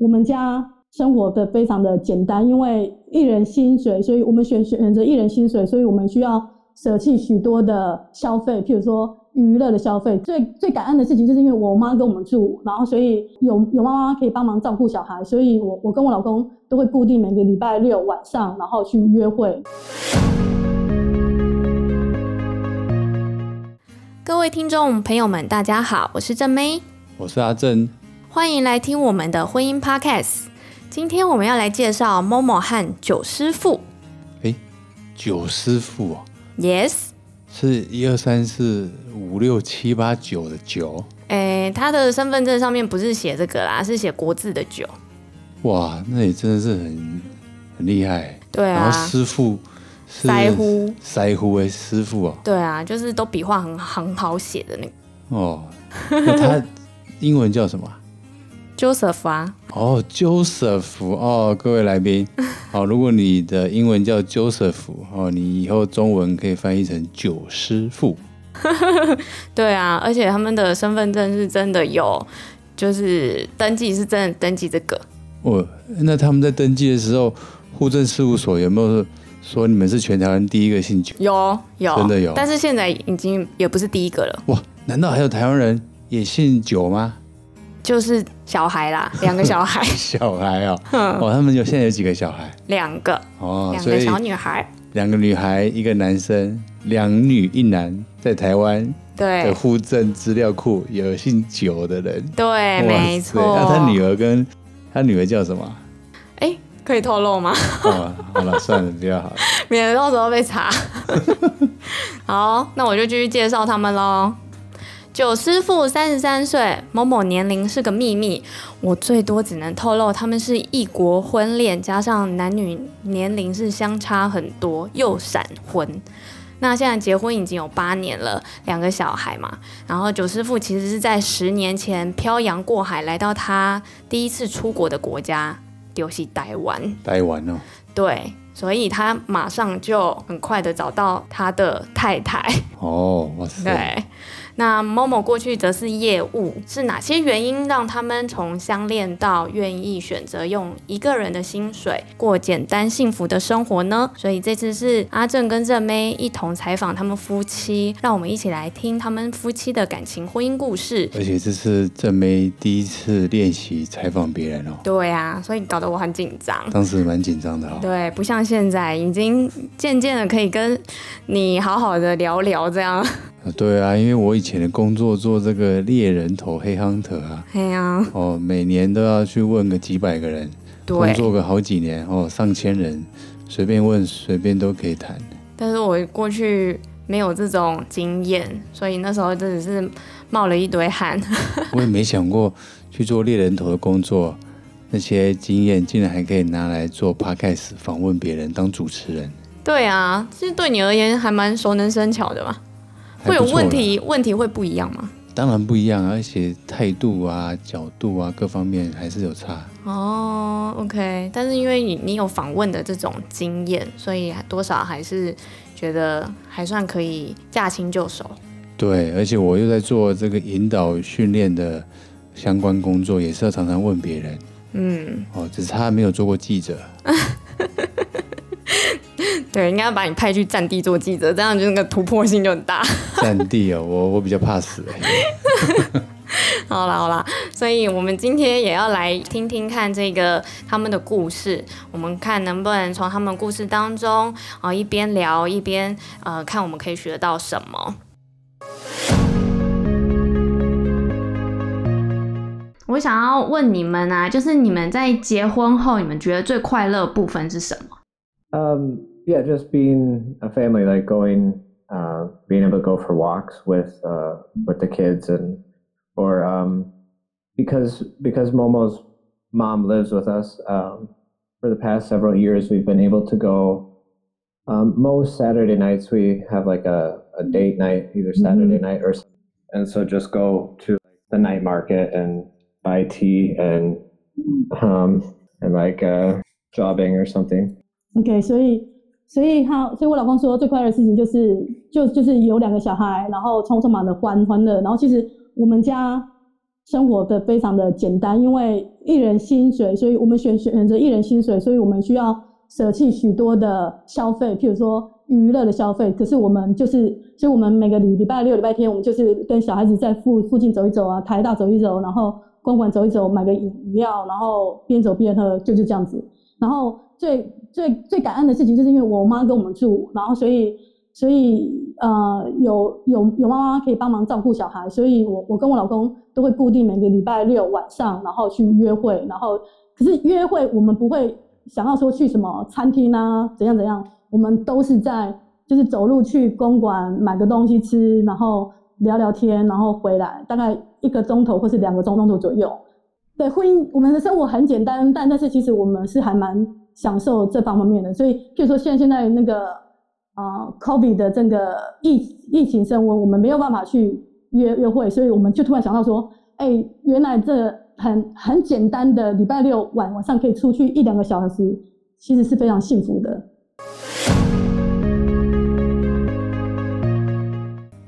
我们家生活的非常的简单，因为一人薪水，所以我们选选选择一人薪水，所以我们需要舍弃许多的消费，譬如说娱乐的消费。最最感恩的事情就是因为我妈跟我们住，然后所以有有妈妈可以帮忙照顾小孩，所以我我跟我老公都会固定每个礼拜六晚上，然后去约会。各位听众朋友们，大家好，我是正妹，我是阿正。欢迎来听我们的婚姻 Podcast。今天我们要来介绍 Momo 和九师傅。哎，九师傅哦？Yes，是一二三四五六七八九的九。哎，他的身份证上面不是写这个啦，是写国字的九。哇，那你真的是很很厉害。对啊。然后师傅是师傅，师傅哎，师傅哦。对啊，就是都笔画很很好写的那个。哦，那他英文叫什么？Joseph 啊，哦，Joseph 哦，各位来宾，好，如果你的英文叫 Joseph 哦，你以后中文可以翻译成九师傅。对啊，而且他们的身份证是真的有，就是登记是真的登记这个。哦，那他们在登记的时候，户政事务所有没有说你们是全台湾第一个姓九？有，有，真的有。但是现在已经也不是第一个了。哇，难道还有台湾人也姓九吗？就是小孩啦，两个小孩。小孩哦，哦，他们有现在有几个小孩？两个哦，两个小女孩。两个女孩，一个男生，两女一男，在台湾的户政资料库有姓九的人。对，没错。那他女儿跟他女儿叫什么？哎，可以透露吗？哦，好了，算了，比较好，免得到时候被查。好，那我就继续介绍他们喽。九师傅三十三岁，Momo 年龄是个秘密，我最多只能透露他们是异国婚恋，加上男女年龄是相差很多，又闪婚。那现在结婚已经有八年了，两个小孩嘛。然后九师傅其实是在十年前漂洋过海来到他第一次出国的国家，就是台湾。台湾哦。对，所以他马上就很快的找到他的太太。哦，哇塞。对。那 Momo 过去则是业务，是哪些原因让他们从相恋到愿意选择用一个人的薪水过简单幸福的生活呢？所以这次是阿正跟正妹一同采访他们夫妻，让我们一起来听他们夫妻的感情婚姻故事。而且这是正妹第一次练习采访别人哦。对啊，所以搞得我很紧张。当时蛮紧张的哦。对，不像现在已经渐渐的可以跟你好好的聊聊这样。对啊，因为我以前的工作做这个猎人头黑 hunter 啊，对啊，哦，每年都要去问个几百个人，对，工作个好几年哦，上千人，随便问随便都可以谈。但是我过去没有这种经验，所以那时候真的是冒了一堆汗。我也没想过去做猎人头的工作，那些经验竟然还可以拿来做 podcast 访问别人当主持人。对啊，其实对你而言还蛮熟能生巧的嘛。会有问题，问题会不一样吗？当然不一样，而且态度啊、角度啊各方面还是有差。哦，OK，但是因为你你有访问的这种经验，所以多少还是觉得还算可以驾轻就熟。对，而且我又在做这个引导训练的相关工作，也是要常常问别人。嗯，哦，只是他没有做过记者。对，应该要把你派去战地做记者，这样就那个突破性就很大。战地哦，我我比较怕死哎。好啦好啦，所以我们今天也要来听听看这个他们的故事，我们看能不能从他们故事当中啊、呃、一边聊一边呃看我们可以学得到什么。我想要问你们啊，就是你们在结婚后，你们觉得最快乐部分是什么？嗯、um。Yeah, just being a family, like going, uh, being able to go for walks with uh, with the kids, and or um, because because Momo's mom lives with us. Um, for the past several years, we've been able to go. Um, most Saturday nights, we have like a, a date night, either Saturday mm-hmm. night or, and so just go to the night market and buy tea and um, and like uh, jobbing or something. Okay, so. 所以他，所以我老公说最快乐的事情就是，就就是有两个小孩，然后充充满了欢欢乐。然后其实我们家生活的非常的简单，因为一人薪水，所以我们选选择一人薪水，所以我们需要舍弃许多的消费，譬如说娱乐的消费。可是我们就是，所以我们每个礼礼拜六、礼拜天，我们就是跟小孩子在附附近走一走啊，台大走一走，然后公馆走一走，买个饮料，然后边走边喝，就是这样子。然后最最最感恩的事情，就是因为我妈跟我们住，然后所以。所以，呃，有有有妈妈可以帮忙照顾小孩，所以我我跟我老公都会固定每个礼拜六晚上，然后去约会，然后可是约会我们不会想要说去什么餐厅啊，怎样怎样，我们都是在就是走路去公馆买个东西吃，然后聊聊天，然后回来，大概一个钟头或是两个钟头左右。对，婚姻我们的生活很简单，但但是其实我们是还蛮享受这方面的，所以譬如说现在现在那个。啊，COVID 的这个疫疫情升温，我们没有办法去约约会，所以我们就突然想到说，哎、原来这很很简单的礼拜六晚晚上可以出去一两个小时，其实是非常幸福的。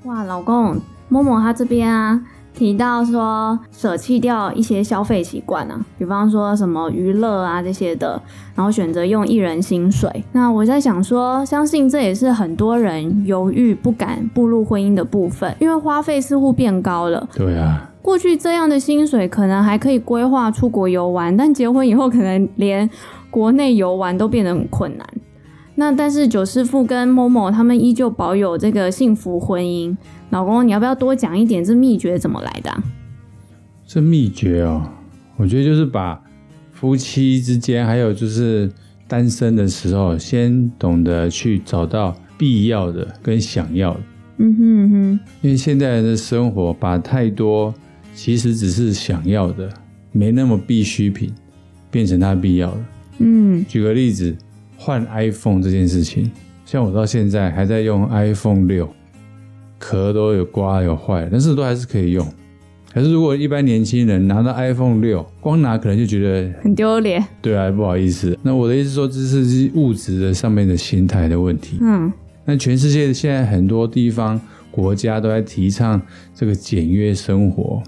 哇，老公，Momo 他这边啊。提到说舍弃掉一些消费习惯啊，比方说什么娱乐啊这些的，然后选择用一人薪水。那我在想说，相信这也是很多人犹豫不敢步入婚姻的部分，因为花费似乎变高了。对啊，过去这样的薪水可能还可以规划出国游玩，但结婚以后可能连国内游玩都变得很困难。那但是九师傅跟 Momo 他们依旧保有这个幸福婚姻。老公，你要不要多讲一点这秘诀怎么来的啊？这秘诀哦，我觉得就是把夫妻之间，还有就是单身的时候，先懂得去找到必要的跟想要的。嗯哼嗯哼。因为现代人的生活，把太多其实只是想要的，没那么必需品，变成他必要的。嗯。举个例子，换 iPhone 这件事情，像我到现在还在用 iPhone 六。壳都有刮有坏，但是都还是可以用。可是如果一般年轻人拿到 iPhone 六，光拿可能就觉得很丢脸。对啊，不好意思。那我的意思说，这是物质的上面的心态的问题。嗯。那全世界现在很多地方国家都在提倡这个简约生活，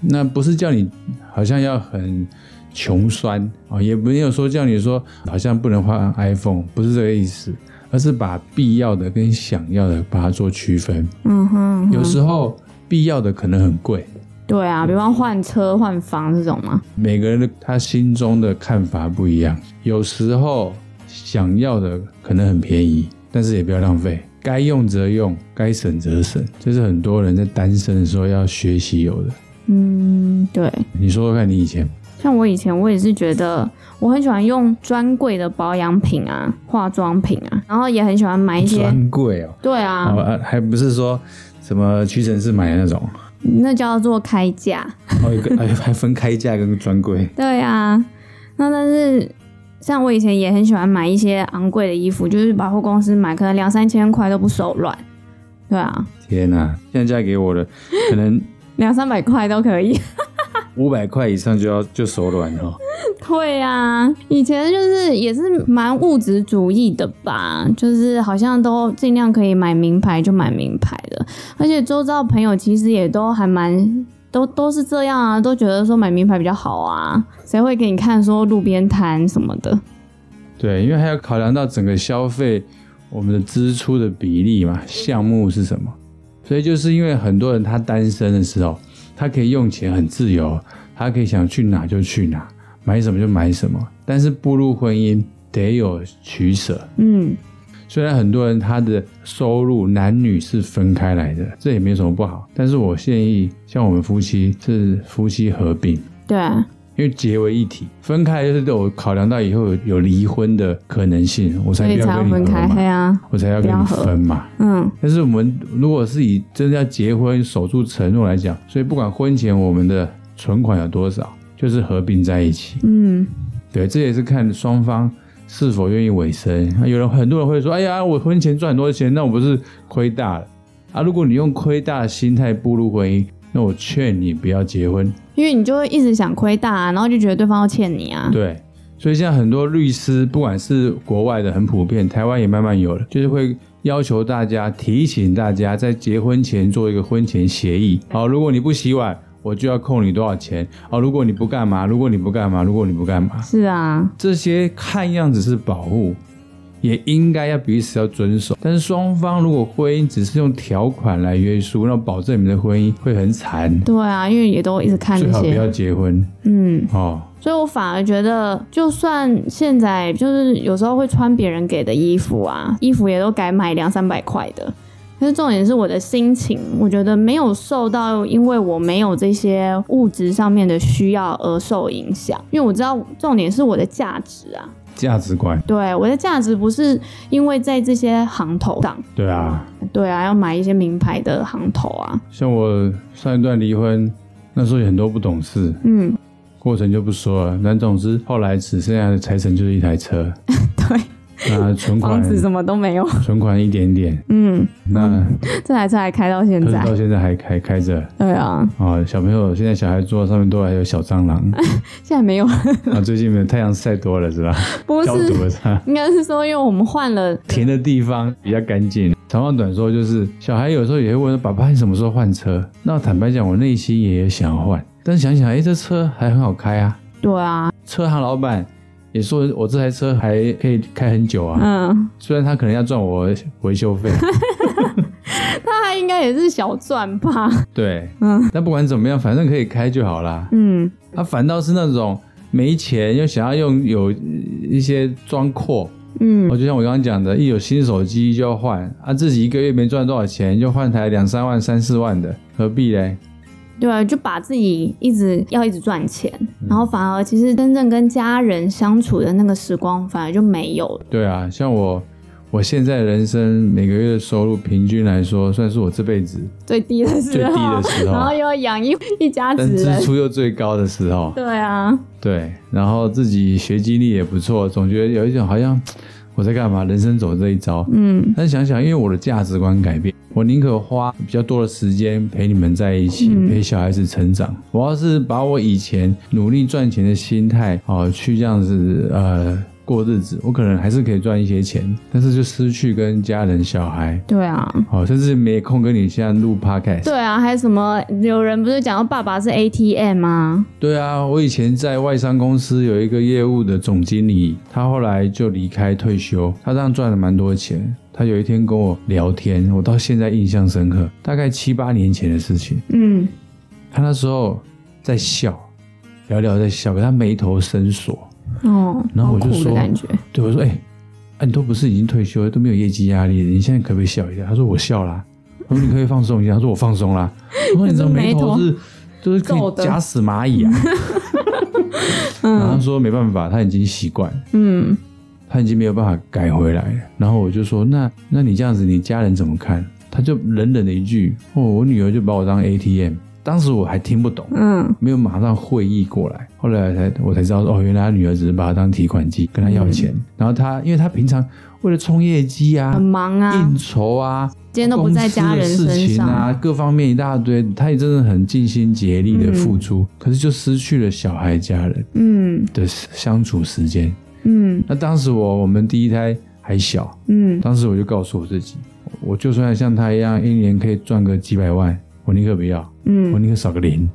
那不是叫你好像要很穷酸啊，也没有说叫你说好像不能换 iPhone，不是这个意思。而是把必要的跟想要的把它做区分。嗯哼，嗯哼，有时候必要的可能很贵。对啊，比方换车、换房这种嘛。每个人的他心中的看法不一样。有时候想要的可能很便宜，但是也不要浪费。该用则用，该省则省，这是很多人在单身的时候要学习有的。嗯，对。你说说看你以前。像我以前，我也是觉得我很喜欢用专柜的保养品啊、化妆品啊，然后也很喜欢买一些专柜哦。对啊，还不是说什么屈臣氏买的那种，那叫做开价。哦，一个 还还分开价跟专柜。对啊，那但是像我以前也很喜欢买一些昂贵的衣服，就是百货公司买，可能两三千块都不手软。对啊。天哪，现在嫁给我的可能两三百块都可以。五百块以上就要就手软了。对呀、啊，以前就是也是蛮物质主义的吧，就是好像都尽量可以买名牌就买名牌的，而且周遭朋友其实也都还蛮都都是这样啊，都觉得说买名牌比较好啊，谁会给你看说路边摊什么的？对，因为还要考量到整个消费我们的支出的比例嘛，项目是什么？所以就是因为很多人他单身的时候。他可以用钱很自由，他可以想去哪就去哪，买什么就买什么。但是步入婚姻得有取舍。嗯，虽然很多人他的收入男女是分开来的，这也没什么不好。但是我建议，像我们夫妻是夫妻合并。对啊，因为结为一体，分开就是都有考量到以后有离婚的可能性，我才不要跟你分开。对啊，我才要跟你分嘛。嗯，但是我们如果是以真的要结婚守住承诺来讲，所以不管婚前我们的存款有多少，就是合并在一起。嗯，对，这也是看双方是否愿意委身。有人很多人会说：“哎呀，我婚前赚很多钱，那我不是亏大了啊？”如果你用亏大的心态步入婚姻，那我劝你不要结婚。因为你就会一直想亏大啊，然后就觉得对方要欠你啊。对，所以现在很多律师，不管是国外的很普遍，台湾也慢慢有了，就是会要求大家提醒大家在结婚前做一个婚前协议。好，如果你不洗碗，我就要扣你多少钱哦。如果你不干嘛，如果你不干嘛，如果你不干嘛，是啊，这些看样子是保护，也应该要彼此要遵守。但是双方如果婚姻只是用条款来约束，那保证你们的婚姻会很惨。对啊，因为也都一直看这些，最好不要结婚。嗯，哦。所以我反而觉得，就算现在就是有时候会穿别人给的衣服啊，衣服也都改买两三百块的。可是重点是我的心情，我觉得没有受到，因为我没有这些物质上面的需要而受影响。因为我知道重点是我的价值啊，价值观。对，我的价值不是因为在这些行头上。对啊，对啊，要买一些名牌的行头啊。像我上一段离婚，那时候有很多不懂事。嗯。过程就不说了，但总之后来只剩下的财产就是一台车，对，那存款房子什么都没有，存款一点点，嗯，那 这台车还开到现在，到现在还开开着，对啊，啊，小朋友现在小孩桌上面都还有小蟑螂，现在没有，啊，最近没有太阳晒多了是吧？不是，消毒了？应该是说因为我们换了停的地方比较干净。长话短说就是，小孩有时候也会问爸爸，你什么时候换车？那坦白讲，我内心也想换。但是想想，哎、欸，这车还很好开啊。对啊，车行老板也说我这台车还可以开很久啊。嗯，虽然他可能要赚我维修费，他还应该也是小赚吧。对，嗯，但不管怎么样，反正可以开就好啦。嗯，他反倒是那种没钱又想要用有一些装阔。嗯，我就像我刚刚讲的，一有新手机就要换啊，自己一个月没赚多少钱，就换台两三万、三四万的，何必嘞？对啊，就把自己一直要一直赚钱，嗯、然后反而其实真正跟家人相处的那个时光反而就没有了。对啊，像我，我现在人生每个月的收入平均来说，算是我这辈子最低的时候，最低的时候，然后又要养一 一家子人，支出又最高的时候。对啊，对，然后自己学经历也不错，总觉得有一种好像我在干嘛，人生走这一招。嗯，但想想，因为我的价值观改变。我宁可花比较多的时间陪你们在一起，嗯、陪小孩子成长。我要是把我以前努力赚钱的心态，哦，去这样子呃过日子，我可能还是可以赚一些钱，但是就失去跟家人、小孩。对啊，哦，甚至没空跟你现在录 podcast。对啊，还有什么？有人不是讲到爸爸是 ATM 吗？对啊，我以前在外商公司有一个业务的总经理，他后来就离开退休，他这样赚了蛮多钱。他有一天跟我聊天，我到现在印象深刻，大概七八年前的事情。嗯，他那时候在笑，聊聊在笑，可他眉头深锁。哦，然后我就说，对我说，哎、欸，啊，你都不是已经退休了，都没有业绩压力了，你现在可不可以笑一下？他说我笑啦。我说你可以放松一下。他说我放松啦。我说你这眉头是就是可以夹死蚂蚁啊。然后他说没办法，他已经习惯。嗯。他已经没有办法改回来了，然后我就说：“那那你这样子，你家人怎么看？”他就冷冷的一句：“哦，我女儿就把我当 ATM。”当时我还听不懂，嗯，没有马上会意过来。后来才我才知道，哦，原来他女儿只是把他当提款机，跟他要钱。嗯、然后他，因为他平常为了冲业绩啊，很忙啊，应酬啊，今天都不在家人身上，事情啊，各方面一大堆，他也真的很尽心竭力的付出，嗯、可是就失去了小孩家人，嗯。的相处时间。嗯，那当时我我们第一胎还小，嗯，当时我就告诉我自己，我就算像他一样，一年可以赚个几百万，我宁可不要，嗯，我宁可少个零，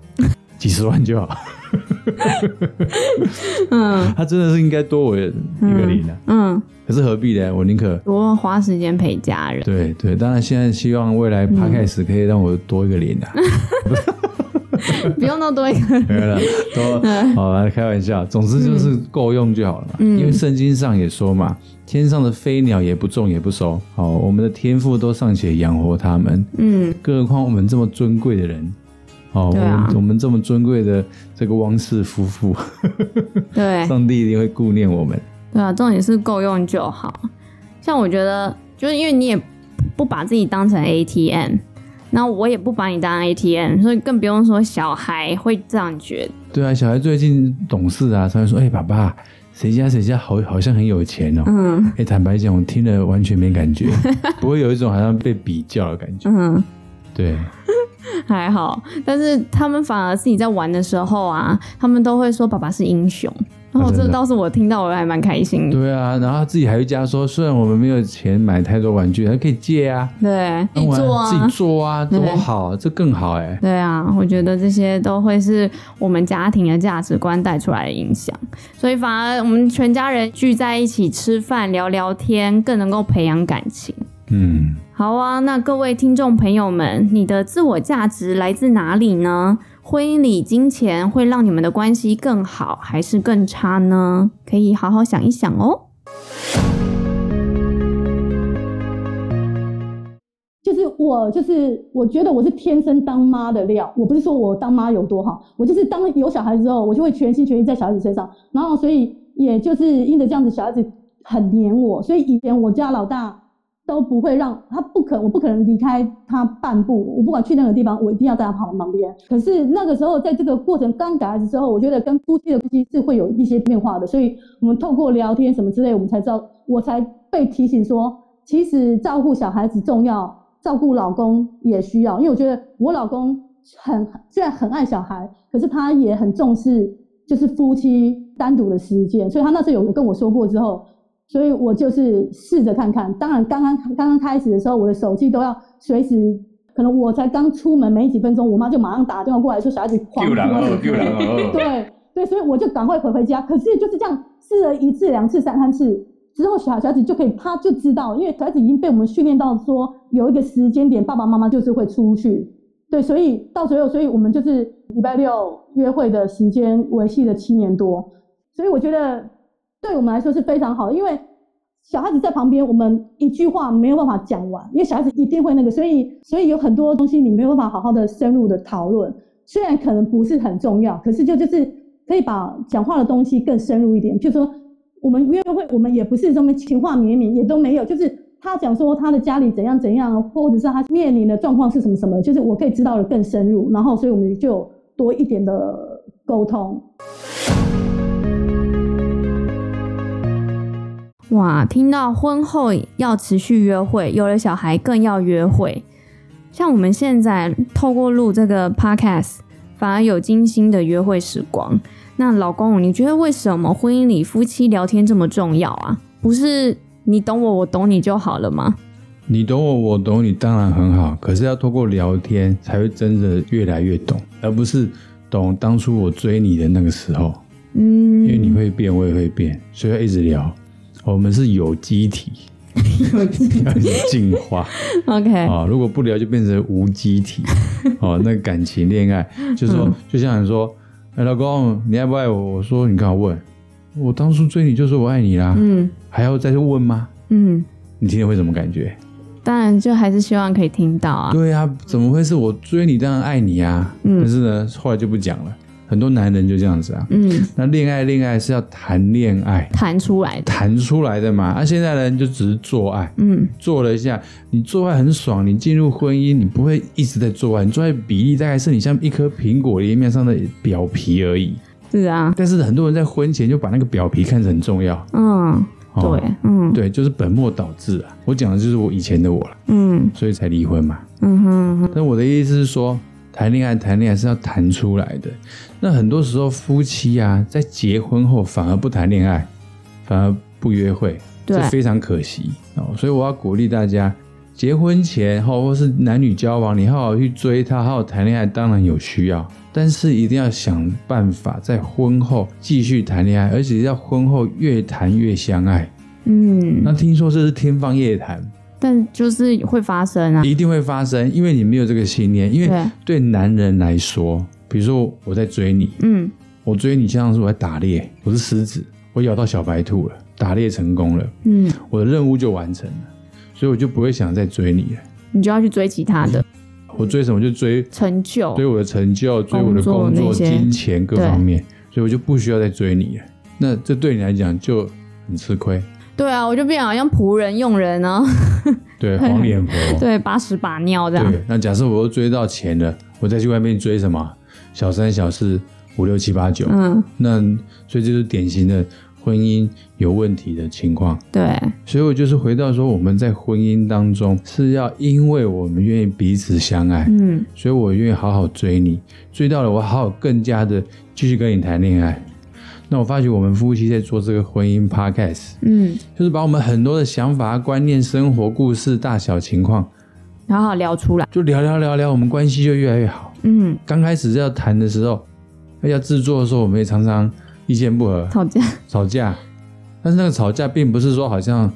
几十万就好。嗯，他真的是应该多我一个零的，嗯，可是何必呢？我宁可多花时间陪家人。对对，当然现在希望未来 Podcast 可以让我多一个零的。不用那么多一个，没了，都好来开玩笑。总之就是够用就好了嘛。嗯、因为圣经上也说嘛，天上的飞鸟也不种也不收，好，我们的天赋都尚且养活他们，嗯，更何况我们这么尊贵的人，哦，我们我们这么尊贵的这个汪氏夫妇，对，上帝一定会顾念我们。对啊，重点是够用就好。像我觉得，就是因为你也不把自己当成 ATM。那我也不把你当 ATM，所以更不用说小孩会这样觉得。对啊，小孩最近懂事啊，他会说：“哎、欸，爸爸，谁家谁家好好像很有钱哦。”嗯，哎、欸，坦白讲，我听了完全没感觉，不会有一种好像被比较的感觉。嗯，对，还好，但是他们反而是你在玩的时候啊，他们都会说爸爸是英雄。然后、这倒是我听到我还蛮开心的。对啊，然后他自己还会加说，虽然我们没有钱买太多玩具，还可以借啊，对，自己做啊，自己做啊，多好，这更好哎。对啊，我觉得这些都会是我们家庭的价值观带出来的影响，所以反而我们全家人聚在一起吃饭聊聊天，更能够培养感情。嗯，好啊，那各位听众朋友们，你的自我价值来自哪里呢？婚姻里金钱会让你们的关系更好，还是更差呢？可以好好想一想哦。就是我，就是我觉得我是天生当妈的料。我不是说我当妈有多好，我就是当有小孩之后，我就会全心全意在小孩子身上。然后，所以也就是因着这样子，小孩子很黏我。所以以前我家老大。都不会让他不可，我不可能离开他半步。我不管去任何地方，我一定要在他旁旁边。可是那个时候，在这个过程刚改的时候，我觉得跟夫妻的关系是会有一些变化的。所以我们透过聊天什么之类，我们才知道，我才被提醒说，其实照顾小孩子重要，照顾老公也需要。因为我觉得我老公很虽然很爱小孩，可是他也很重视就是夫妻单独的时间。所以他那时候有跟我说过之后。所以我就是试着看看，当然刚刚刚刚开始的时候，我的手机都要随时，可能我才刚出门没几分钟，我妈就马上打电话过来说小孩子狂哭，对对，所以我就赶快回回家。可是就是这样试了一次、两次、三三次之后，小小孩子就可以，他就知道，因为小孩子已经被我们训练到说有一个时间点，爸爸妈妈就是会出去，对，所以到最后，所以我们就是礼拜六约会的时间维系了七年多，所以我觉得。对我们来说是非常好，因为小孩子在旁边，我们一句话没有办法讲完，因为小孩子一定会那个，所以所以有很多东西你没有办法好好的深入的讨论。虽然可能不是很重要，可是就就是可以把讲话的东西更深入一点。就说我们约会，我们也不是什么情话绵绵，也都没有，就是他讲说他的家里怎样怎样，或者是他面临的状况是什么什么，就是我可以知道的更深入，然后所以我们就多一点的沟通。哇，听到婚后要持续约会，有了小孩更要约会。像我们现在透过录这个 podcast，反而有精心的约会时光。那老公，你觉得为什么婚姻里夫妻聊天这么重要啊？不是你懂我，我懂你就好了吗？你懂我，我懂你，当然很好。可是要透过聊天，才会真的越来越懂，而不是懂当初我追你的那个时候。嗯，因为你会变，我也会变，所以要一直聊。我们是有机体，有机体进化。OK，啊，如果不聊就变成无机体。哦，那感情恋爱，就说，就像你说，哎，老公，你爱不爱我？我说，你干嘛问？我当初追你就说我爱你啦。嗯，还要再去问吗？嗯，你听了会什么感觉？当然，就还是希望可以听到啊。对啊，怎么会是我追你当然爱你啊？嗯，但是呢，后来就不讲了。很多男人就这样子啊，嗯，那恋爱恋爱是要谈恋爱。谈出来的，谈出来的嘛。那、啊、现在人就只是做爱，嗯，做了一下，你做爱很爽，你进入婚姻，你不会一直在做爱，你做爱比例大概是你像一颗苹果叶面上的表皮而已。是啊，但是很多人在婚前就把那个表皮看得很重要，嗯，哦、对，嗯，对，就是本末倒置啊。我讲的就是我以前的我了，嗯，所以才离婚嘛，嗯哼，嗯哼，但我的意思是说。谈恋爱，谈恋爱是要谈出来的。那很多时候，夫妻啊，在结婚后反而不谈恋爱，反而不约会，这非常可惜哦。所以我要鼓励大家，结婚前后或是男女交往，你好好去追他，好好谈恋爱，当然有需要，但是一定要想办法在婚后继续谈恋爱，而且要婚后越谈越相爱。嗯，那听说这是天方夜谭。但就是会发生啊，一定会发生，因为你没有这个信念。因为对男人来说，比如说我在追你，嗯，我追你像是我在打猎，我是狮子，我咬到小白兔了，打猎成功了，嗯，我的任务就完成了，所以我就不会想再追你了。你就要去追其他的，我追什么就追成就，追我的成就，追我的工作、金钱各方面，所以我就不需要再追你了。那这对你来讲就很吃亏。对啊，我就变好像仆人佣人 呢。对，黄脸婆。对，把屎把尿这样。对，那假设我又追到钱了，我再去外面追什么小三、小四、五六七八九。嗯。那所以这是典型的婚姻有问题的情况。对。所以我就是回到说，我们在婚姻当中是要因为我们愿意彼此相爱，嗯，所以我愿意好好追你，追到了我好好更加的继续跟你谈恋爱。那我发觉我们夫妻在做这个婚姻 podcast，嗯，就是把我们很多的想法、观念、生活故事、大小情况，好好聊出来，就聊聊聊聊，我们关系就越来越好。嗯，刚开始要谈的时候，要制作的时候，我们也常常意见不合，吵架，吵架。但是那个吵架并不是说好像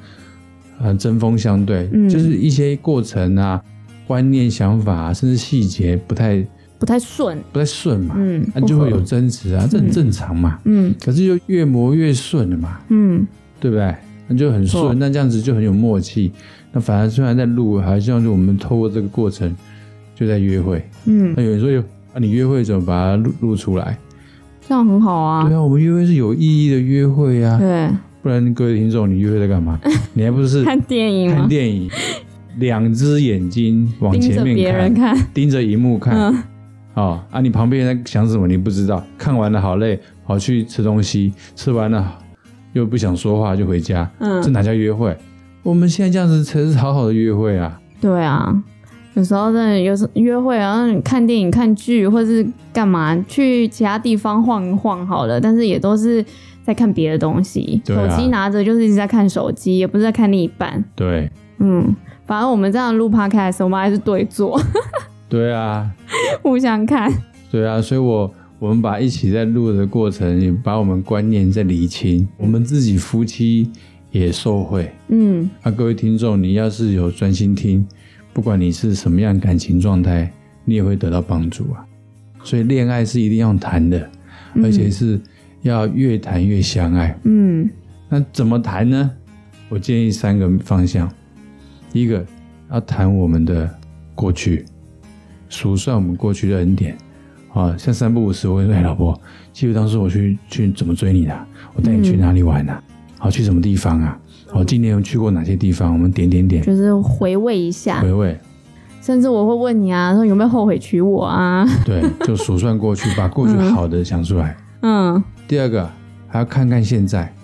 很针锋相对，嗯。就是一些过程啊、观念、想法啊，甚至细节不太不太顺，不太顺嘛，嗯那、就会有争执啊，这很正常嘛。嗯可是就越磨越顺了嘛，嗯，对不对？那就很顺，那这样子就很有默契。那反而虽然在录，还像是我们透过这个过程就在约会。嗯，那有人说有啊，你约会怎么把它录录出来？这样很好啊，对啊，我们约会是有意义的约会啊，对，不然各位听众，你约会在干嘛？你还不是看电影看吗？电影，两只眼睛往前面看，看，盯着荧幕看。嗯哦啊，你旁边人在想什么你不知道，看完了好累，跑去吃东西，吃完了又不想说话就回家，嗯。这哪叫约会？我们现在这样子才是好好的约会啊！对啊，有时候真的有时约会啊，你看电影、看剧，或是干嘛去其他地方晃一晃好了，但是也都是在看别的东西，手机拿着就是一直在看手机，也不是在看另一半。对。嗯，反正我们这样录 podcast，我们还是对坐，对啊，互相看。对啊，所以我我们把一起在录的过程，也把我们观念在理清，我们自己夫妻也受惠。嗯啊，各位听众，你要是有专心听，不管你是什么样感情状态，你也会得到帮助啊。所以恋爱是一定要谈的，嗯而且是要越谈越相爱。嗯那怎么谈呢？我建议三个方向。第一个，要谈我们的过去，数算我们过去的恩典。啊，像三不五时，我会说：“哎，老婆，记得当时我去去怎么追你的？我带你去哪里玩啊？好，去什么地方啊？好，今年有去过哪些地方？我们点点点，就是回味一下回，味。甚至我会问你啊，说有没有后悔娶我啊？对，就数算过去，把 过去好的想出来。嗯第二个，还要看看现在。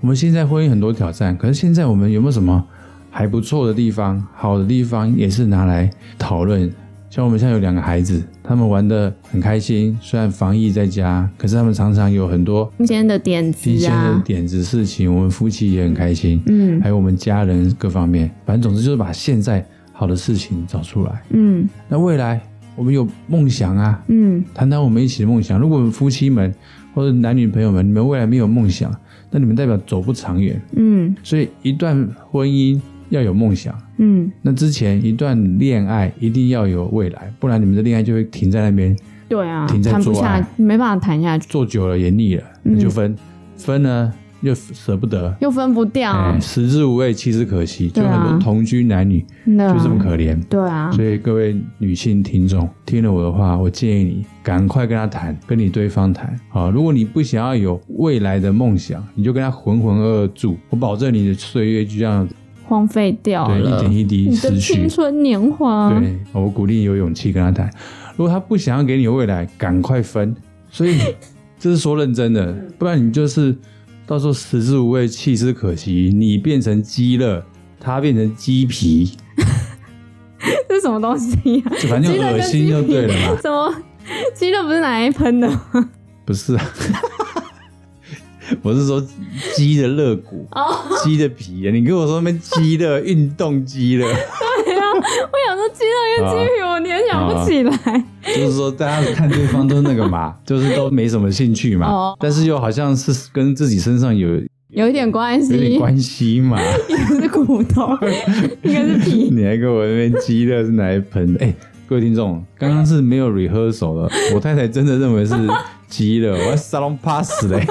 我们现在婚姻很多挑战，可是现在我们有没有什么还不错的地方、好的地方，也是拿来讨论。像我们现在有两个孩子，他们玩的很开心，虽然防疫在家，可是他们常常有很多新鲜的点子新鲜的啊，点子事情，我们夫妻也很开心，嗯还有我们家人各方面，反正总之就是把现在好的事情找出来。嗯那未来我们有梦想啊，嗯谈谈我们一起的梦想。如果我们夫妻们或者男女朋友们，你们未来没有梦想，那你们代表走不长远。嗯所以一段婚姻要有梦想，嗯，那之前一段恋爱一定要有未来，不然你们的恋爱就会停在那边，对啊停，在谈不下，没办法谈下去，做久了也腻了，那就分。分呢又舍不得，又分不掉，哎，食之无味，弃之可惜，就很多同居男女就这么可怜。对啊，所以各位女性听众，听了我的话，我建议你赶快跟他谈，跟你对方谈。啊。如果你不想要有未来的梦想，你就跟他浑浑噩噩住，我保证你的岁月就这样荒废掉对一了，点一滴失去青。春年华，对，我鼓励你有勇气跟他谈。如果他不想要给你未来，赶快分。所以 这是说认真的，不然你就是到时候食之无味，弃之可惜。你变成鸡肋，他变成鸡皮，这是什么东西啊？就反正就恶心就对了嘛。怎么鸡肉不是拿来喷的吗？不是啊，我是说鸡的肋骨，哦，鸡的皮啊。你跟我说那边鸡的，运动鸡的，对啊，我想说鸡肉跟鸡皮，我联想不起来。就是说大家看对方都那个嘛，就是都没什么兴趣嘛，哦但是又好像是跟自己身上有有一点关系有点系，关系嘛。一个是骨头，一个是皮。你还跟我那边鸡的是哪一盆？哎、各位听众，刚刚是没有 rehearsal 的，我太太真的认为是鸡的，我要沙龙 pass 嘞。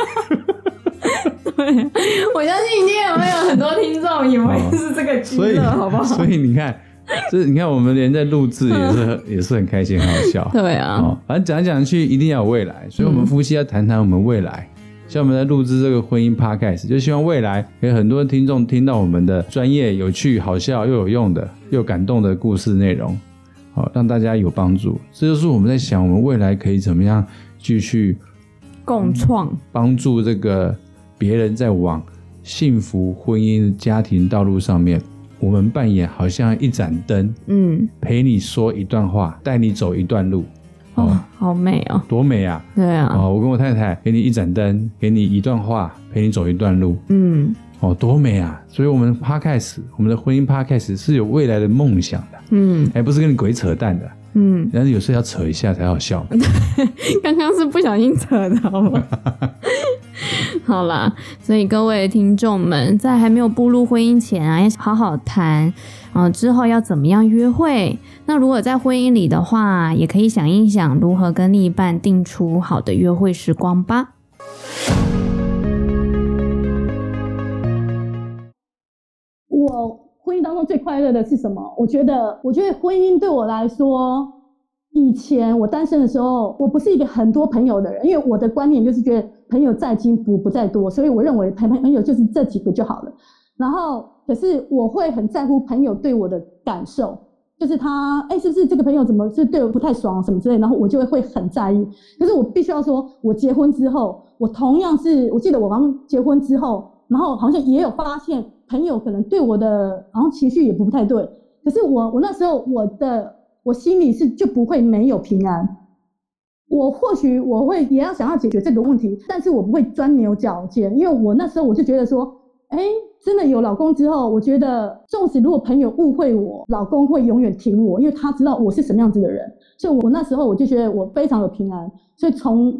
我相信一定也会有很多听众以为是这个鸡所以，肋，好不好？所以你看，这你看我们连在录制也是 也是很开心，很好笑。对啊，哦，反正讲来讲去一定要有未来，所以我们夫妻要谈谈我们未来。像我们在录制这个婚姻 podcast，就希望未来有很多听众听到我们的专业、有趣、好笑又有用的、又感动的故事内容，好、让大家有帮助。这就是我们在想，我们未来可以怎么样继续共创，帮助这个别人在往幸福婚姻家庭道路上面，我们扮演好像一盏灯，嗯，陪你说一段话，带你走一段路。哦，好美哦，多美啊！对啊，哦，我跟我太太给你一盏灯，给你一段话，陪你走一段路，嗯，哦，多美啊！所以，我们 Podcast，我们的婚姻 Podcast 是有未来的梦想的，嗯，还不是跟你鬼扯淡的，嗯，但是有时候要扯一下才好笑。刚刚是不小心扯的，好吗？好啦，所以各位听众们，在还没有步入婚姻前啊，要好好谈啊，之后要怎么样约会。那如果在婚姻里的话，也可以想一想如何跟另一半定出好的约会时光吧。我婚姻当中最快乐的是什么？我觉得，我觉得婚姻对我来说。以前我单身的时候，我不是一个很多朋友的人，因为我的观念就是觉得朋友在精不不在多，所以我认为朋朋友就是这几个就好了。然后，可是我会很在乎朋友对我的感受，就是他，哎，是不是这个朋友怎么是对我不太爽什么之类，然后我就会会很在意。可是我必须要说，我结婚之后，我同样是我记得我刚结婚之后，然后好像也有发现朋友可能对我的好像情绪也不太对。可是我我那时候我的。我心里是就不会没有平安，我或许我会也要想要解决这个问题，但是我不会钻牛角尖，因为我那时候我就觉得说，哎，真的有老公之后，我觉得纵使如果朋友误会我，老公会永远挺我，因为他知道我是什么样子的人，所以我那时候我就觉得我非常有平安，所以从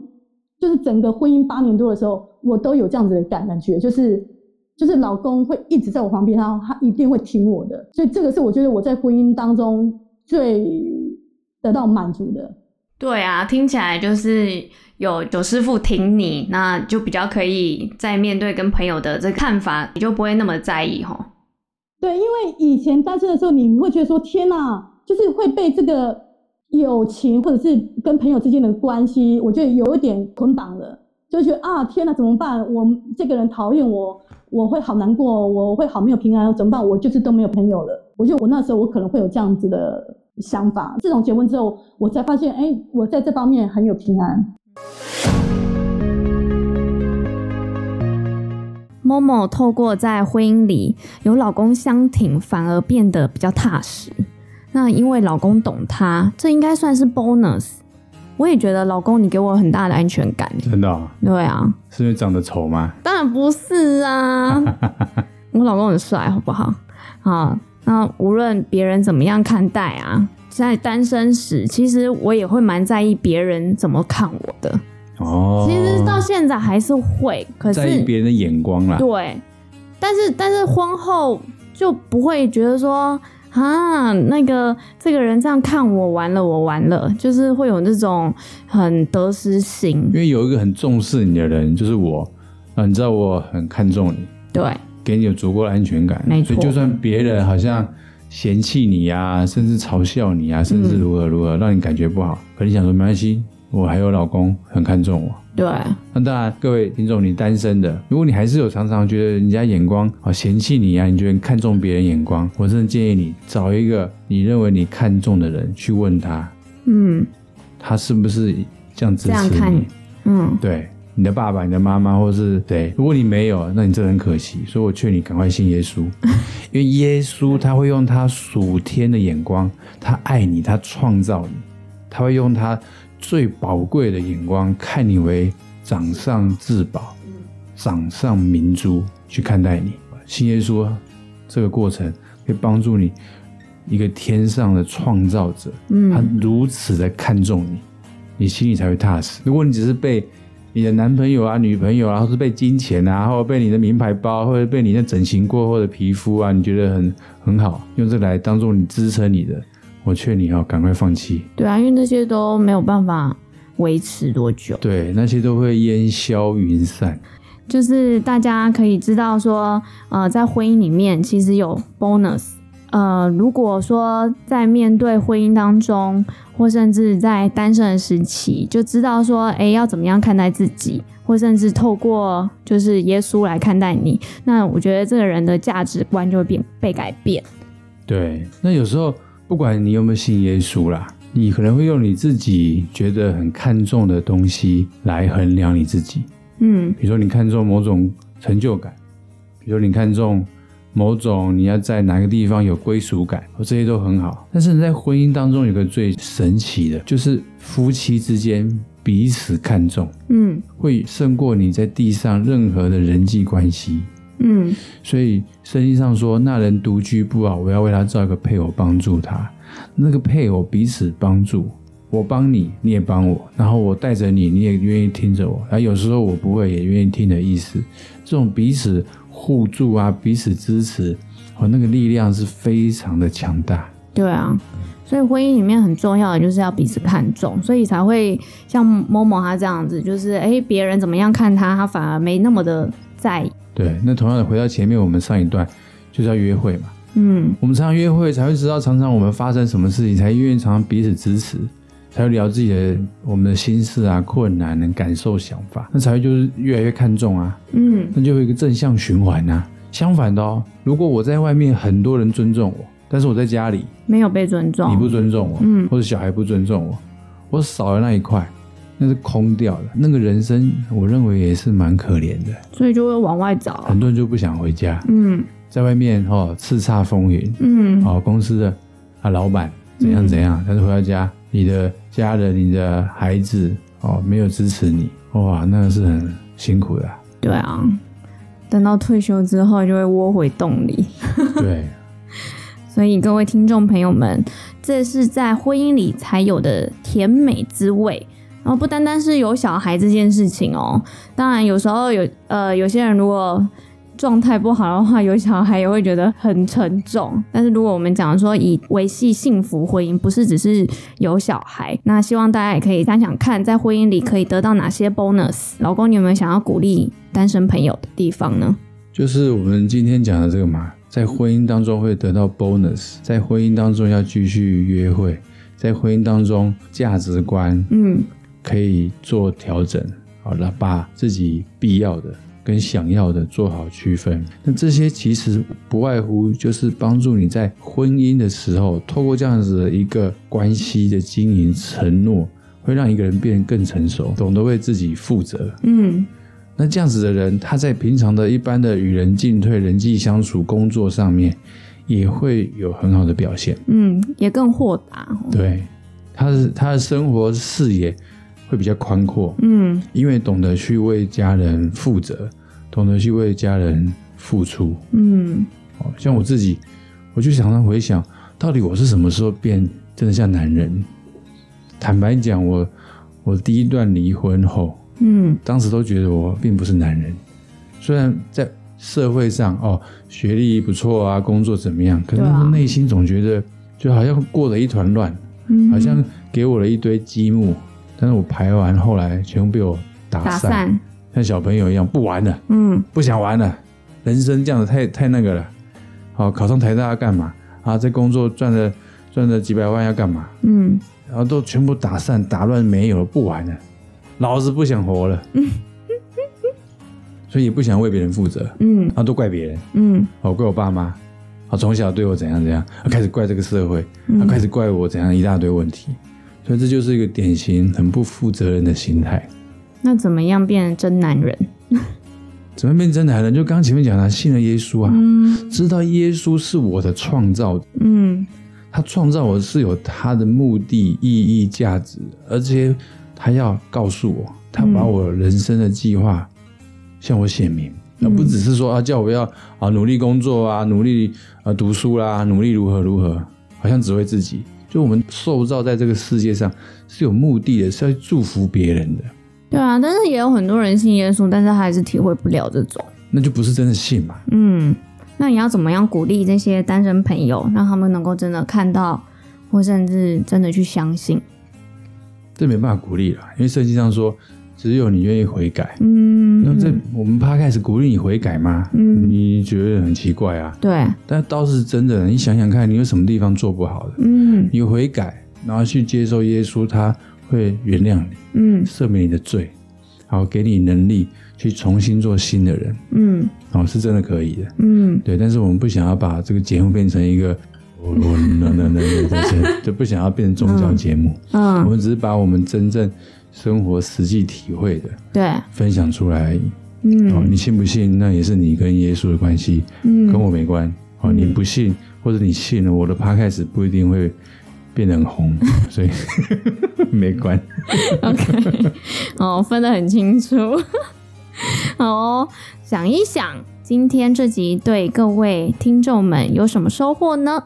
就是整个婚姻八年多的时候，我都有这样子的感觉，就是就是老公会一直在我旁边，然后他一定会听我的，所以这个是我觉得我在婚姻当中。最得到满足的，对啊，听起来就是有九师傅挺你，那就比较可以在面对跟朋友的这个看法，你就不会那么在意齁。对，因为以前单身的时候，你会觉得说天哪，就是会被这个友情或者是跟朋友之间的关系，我觉得有一点捆绑了，就觉得啊天哪，怎么办？我这个人讨厌我，我会好难过，我会好没有平安，怎么办？我就是都没有朋友了。我觉得我那时候我可能会有这样子的想法。自从结婚之后，我才发现，哎，我在这方面很有平安。Momo 透过在婚姻里有老公相挺，反而变得比较踏实。那因为老公懂她，这应该算是 bonus。我也觉得老公，你给我很大的安全感。真的哦？对啊。是因为长得丑吗？当然不是啊，我老公很帅，好不好？好。那无论别人怎么样看待啊，在单身时，其实我也会蛮在意别人怎么看我的。哦，其实到现在还是会，可是在意别人的眼光啦。对，但是但是婚后就不会觉得说啊，那个这个人这样看我完了，我完了，就是会有那种很得失心。因为有一个很重视你的人，就是我啊，你知道我很看重你。对。给你有足够的安全感，所以就算别人好像嫌弃你啊，甚至嘲笑你啊，甚至如何如何，让你感觉不好，嗯、可你想说没关系，我还有老公很看重我。对，那当然，各位听众，你单身的，如果你还是有常常觉得人家眼光啊嫌弃你啊，你觉得看重别人眼光，我真的建议你找一个你认为你看重的人去问他，嗯，他是不是这样支持你？嗯，对。你的爸爸、你的妈妈，或者是谁？如果你没有，那你这很可惜。所以我劝你赶快信耶稣，因为耶稣他会用他属天的眼光，他爱你，他创造你，他会用他最宝贵的眼光看你为掌上至宝、掌上明珠去看待你。信耶稣这个过程可以帮助你，一个天上的创造者，他如此的看重你，你心里才会踏实。如果你只是被你的男朋友啊、女朋友啊，或是被金钱啊，或者被你的名牌包，或者被你的整形过后的皮肤啊，你觉得很很好，用这来当做你支撑你的，我劝你哦，赶快放弃。对啊，因为那些都没有办法维持多久。对，那些都会烟消云散。就是大家可以知道说，呃，在婚姻里面其实有 bonus。呃，如果说在面对婚姻当中，或甚至在单身的时期，就知道说，哎，要怎么样看待自己，或甚至透过就是耶稣来看待你，那我觉得这个人的价值观就会变被改变。对，那有时候不管你有没有信耶稣啦，你可能会用你自己觉得很看重的东西来衡量你自己。嗯，比如说你看重某种成就感，比如说你看重。某种你要在哪个地方有归属感，这些都很好。但是你在婚姻当中有个最神奇的，就是夫妻之间彼此看重，嗯，会胜过你在地上任何的人际关系。嗯，所以圣经上说，那人独居不好，我要为他造一个配偶帮助他。那个配偶彼此帮助，我帮你，你也帮我，然后我带着你，你也愿意听着我。然后有时候我不会，也愿意听的意思。这种彼此互助啊，彼此支持，哦，那个力量是非常的强大。对啊，所以婚姻里面很重要的就是要彼此看重，所以才会像 Momo 他这样子，就是哎，别人怎么样看他，他反而没那么的在意。对，那同样的回到前面，我们上一段就是要约会嘛。嗯，我们常常约会才会知道，常常我们发生什么事情，才愿意常常彼此支持，才会聊自己的我们的心事啊、困难、能感受、想法，那才会就是越来越看重啊。嗯，那就会有一个正向循环啊。相反的哦，如果我在外面很多人尊重我，但是我在家里没有被尊重，你不尊重我，嗯，或者小孩不尊重我，我少了那一块。那是空掉的，那个人生，我认为也是蛮可怜的，所以就会往外找。很多人就不想回家，嗯，在外面哦叱咤风云，嗯，哦公司的啊老板怎样怎样，嗯、但是回到家，你的家人、你的孩子哦没有支持你，哇，那个是很辛苦的。对啊，等到退休之后就会窝回洞里。对，所以各位听众朋友们，这是在婚姻里才有的甜美滋味。然后不单单是有小孩这件事情哦，当然有时候有呃有些人如果状态不好的话，有小孩也会觉得很沉重。但是如果我们讲说以维系幸福婚姻，不是只是有小孩，那希望大家也可以想想看，在婚姻里可以得到哪些 bonus。老公，你有没有想要鼓励单身朋友的地方呢？就是我们今天讲的这个嘛，在婚姻当中会得到 bonus，在婚姻当中要继续约会，在婚姻当中价值观，嗯。可以做调整，好了，把自己必要的跟想要的做好区分。那这些其实不外乎就是帮助你在婚姻的时候，透过这样子的一个关系的经营承诺，会让一个人变得更成熟，懂得为自己负责。嗯，那这样子的人，他在平常的一般的与人进退、人际相处、工作上面，也会有很好的表现。嗯，也更豁达。对，他的他的生活视野。会比较宽阔，嗯，因为懂得去为家人负责，懂得去为家人付出，嗯，哦，像我自己，我就常常回想，到底我是什么时候变真的像男人？坦白讲，我我第一段离婚后，嗯，当时都觉得我并不是男人，虽然在社会上哦，学历不错啊，工作怎么样，可是那内心总觉得就好像过了一团乱，嗯，好像给我了一堆积木。但是我排完，后来全部被我打散，打散。像小朋友一样不玩了，嗯，不想玩了，人生这样子太太那个了。好，考上台大要干嘛？啊，这工作赚了赚了几百万要干嘛？嗯，然后都全部打散打乱没有了，不玩了，老子不想活了，嗯，所以也不想为别人负责，嗯，然后都怪别人，嗯，哦怪我爸妈，好从小对我怎样怎样，开始怪这个社会，开始怪我怎样一大堆问题。所以这就是一个典型很不负责任的心态。那怎么样变成真男人？怎么变真男人？就刚刚前面讲的，信了耶稣啊，嗯、知道耶稣是我的创造者，嗯，他创造我是有他的目的、意义、价值，而且他要告诉我，他把我人生的计划向我显明，那、嗯、不只是说啊，叫我要啊努力工作啊，努力啊读书啦、啊，努力如何如何，好像只为自己。就我们受造在这个世界上是有目的的，是要祝福别人的。对啊，但是也有很多人信耶稣，但是他还是体会不了这种。那就不是真的信嘛。嗯，那你要怎么样鼓励这些单身朋友，让他们能够真的看到，或甚至真的去相信？这没办法鼓励了，因为圣经上说。只有你愿意悔改，嗯，那这我们怕开始鼓励你悔改吗？嗯，你觉得很奇怪啊？对，但倒是真的，你想想看，你有什么地方做不好的？嗯，你悔改，然后去接受耶稣，他会原谅你，嗯，赦免你的罪，好，给你能力去重新做新的人，嗯，哦，是真的可以的，嗯，对，但是我们不想要把这个节目变成一个，我我那那那那就不想要变成宗教节目，嗯，我们只是把我们真正。生活实际体会的，对，分享出来而已。嗯，哦，你信不信那也是你跟耶稣的关系，嗯，跟我没关。哦，你不信或者你信了，我的 podcast 不一定会变得很红，所以 没关。OK，哦，分得很清楚。好哦，想一想，今天这集对各位听众们有什么收获呢？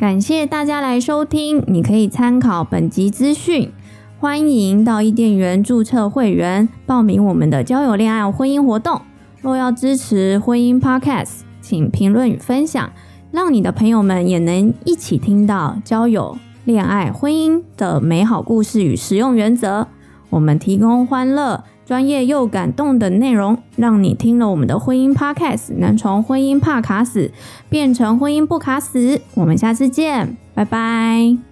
感谢大家来收听，你可以参考本集资讯。欢迎到伊甸园注册会员，报名我们的交友、恋爱、婚姻活动。若要支持婚姻 Podcast，请评论与分享，让你的朋友们也能一起听到交友、恋爱、婚姻的美好故事与实用原则。我们提供欢乐、专业又感动的内容，让你听了我们的婚姻 Podcast，能从婚姻怕卡死变成婚姻不卡死。我们下次见，拜拜。